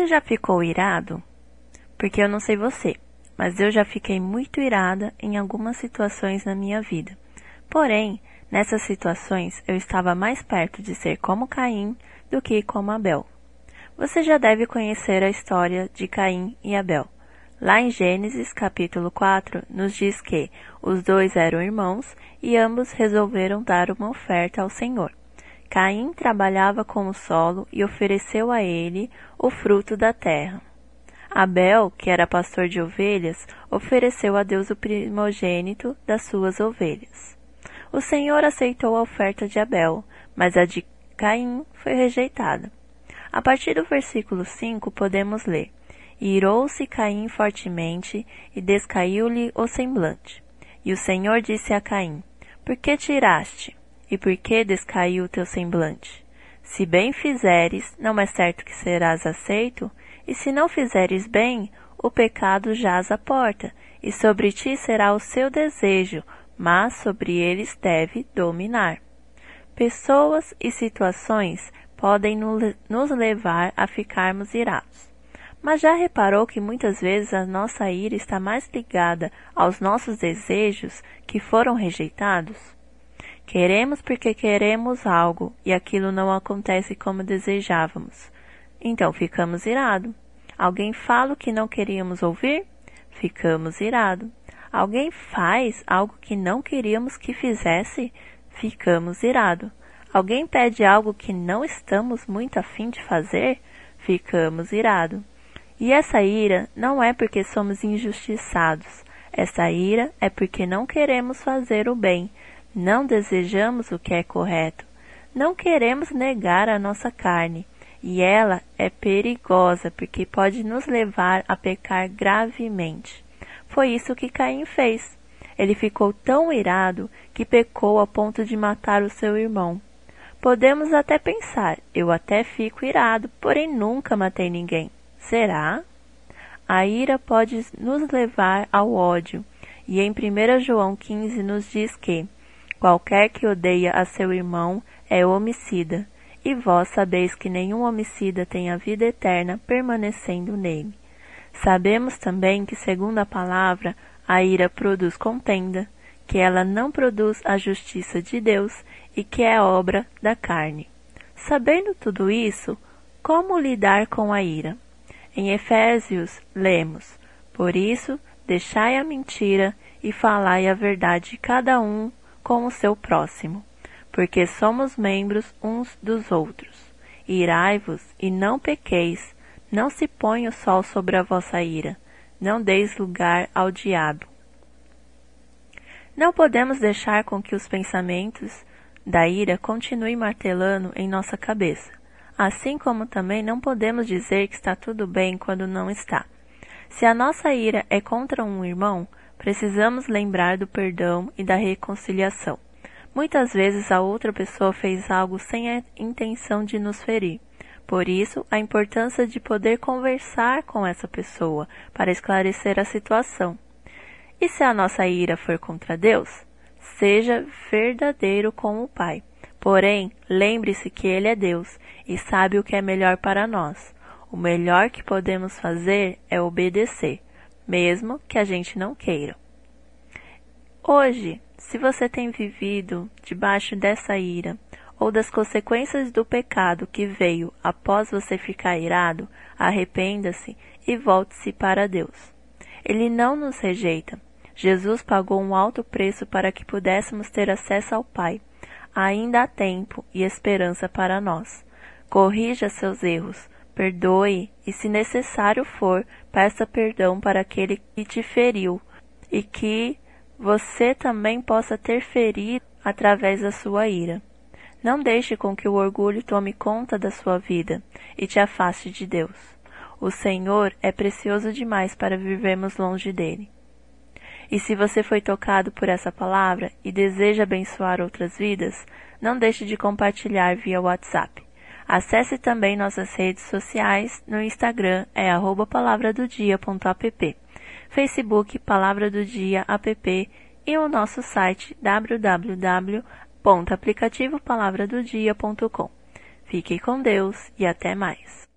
Você já ficou irado? Porque eu não sei você, mas eu já fiquei muito irada em algumas situações na minha vida. Porém, nessas situações eu estava mais perto de ser como Caim do que como Abel. Você já deve conhecer a história de Caim e Abel. Lá em Gênesis capítulo 4, nos diz que os dois eram irmãos e ambos resolveram dar uma oferta ao Senhor. Caim trabalhava com o solo e ofereceu a ele o fruto da terra. Abel, que era pastor de ovelhas, ofereceu a Deus o primogênito das suas ovelhas. O Senhor aceitou a oferta de Abel, mas a de Caim foi rejeitada. A partir do versículo 5 podemos ler: Irou-se Caim fortemente e descaiu-lhe o semblante. E o Senhor disse a Caim: Por que tiraste? E por que descaiu o teu semblante? Se bem fizeres, não é certo que serás aceito, e se não fizeres bem, o pecado jaz à porta, e sobre ti será o seu desejo, mas sobre eles deve dominar. Pessoas e situações podem nos levar a ficarmos irados. Mas já reparou que muitas vezes a nossa ira está mais ligada aos nossos desejos que foram rejeitados? Queremos porque queremos algo e aquilo não acontece como desejávamos. Então ficamos irados. Alguém fala o que não queríamos ouvir? Ficamos irados. Alguém faz algo que não queríamos que fizesse? Ficamos irados. Alguém pede algo que não estamos muito afim de fazer? Ficamos irados. E essa ira não é porque somos injustiçados. Essa ira é porque não queremos fazer o bem, não desejamos o que é correto. Não queremos negar a nossa carne, e ela é perigosa porque pode nos levar a pecar gravemente. Foi isso que Caim fez. Ele ficou tão irado que pecou a ponto de matar o seu irmão. Podemos até pensar, eu até fico irado, porém nunca matei ninguém. Será? A ira pode nos levar ao ódio, e em 1 João 15 nos diz que Qualquer que odeia a seu irmão é homicida, e vós sabeis que nenhum homicida tem a vida eterna permanecendo nele. Sabemos também que, segundo a palavra, a ira produz contenda, que ela não produz a justiça de Deus e que é obra da carne. Sabendo tudo isso, como lidar com a ira? Em Efésios, lemos: Por isso, deixai a mentira e falai a verdade cada um com o seu próximo, porque somos membros uns dos outros. Irai-vos e não pequeis, não se ponha o sol sobre a vossa ira, não deis lugar ao diabo. Não podemos deixar com que os pensamentos da ira continuem martelando em nossa cabeça, assim como também não podemos dizer que está tudo bem quando não está. Se a nossa ira é contra um irmão, Precisamos lembrar do perdão e da reconciliação. Muitas vezes a outra pessoa fez algo sem a intenção de nos ferir. Por isso, a importância de poder conversar com essa pessoa para esclarecer a situação. E se a nossa ira for contra Deus? Seja verdadeiro com o Pai. Porém, lembre-se que Ele é Deus e sabe o que é melhor para nós. O melhor que podemos fazer é obedecer mesmo que a gente não queira. Hoje, se você tem vivido debaixo dessa ira ou das consequências do pecado que veio após você ficar irado, arrependa-se e volte-se para Deus. Ele não nos rejeita. Jesus pagou um alto preço para que pudéssemos ter acesso ao Pai. Ainda há tempo e esperança para nós. Corrija seus erros, Perdoe e, se necessário for, peça perdão para aquele que te feriu e que você também possa ter ferido através da sua ira. Não deixe com que o orgulho tome conta da sua vida e te afaste de Deus. O Senhor é precioso demais para vivermos longe dele. E se você foi tocado por essa palavra e deseja abençoar outras vidas, não deixe de compartilhar via WhatsApp. Acesse também nossas redes sociais. No Instagram é arroba palavradodia.app, Facebook Palavra do Dia app e o nosso site www.aplicativopalavradodia.com. Fique com Deus e até mais.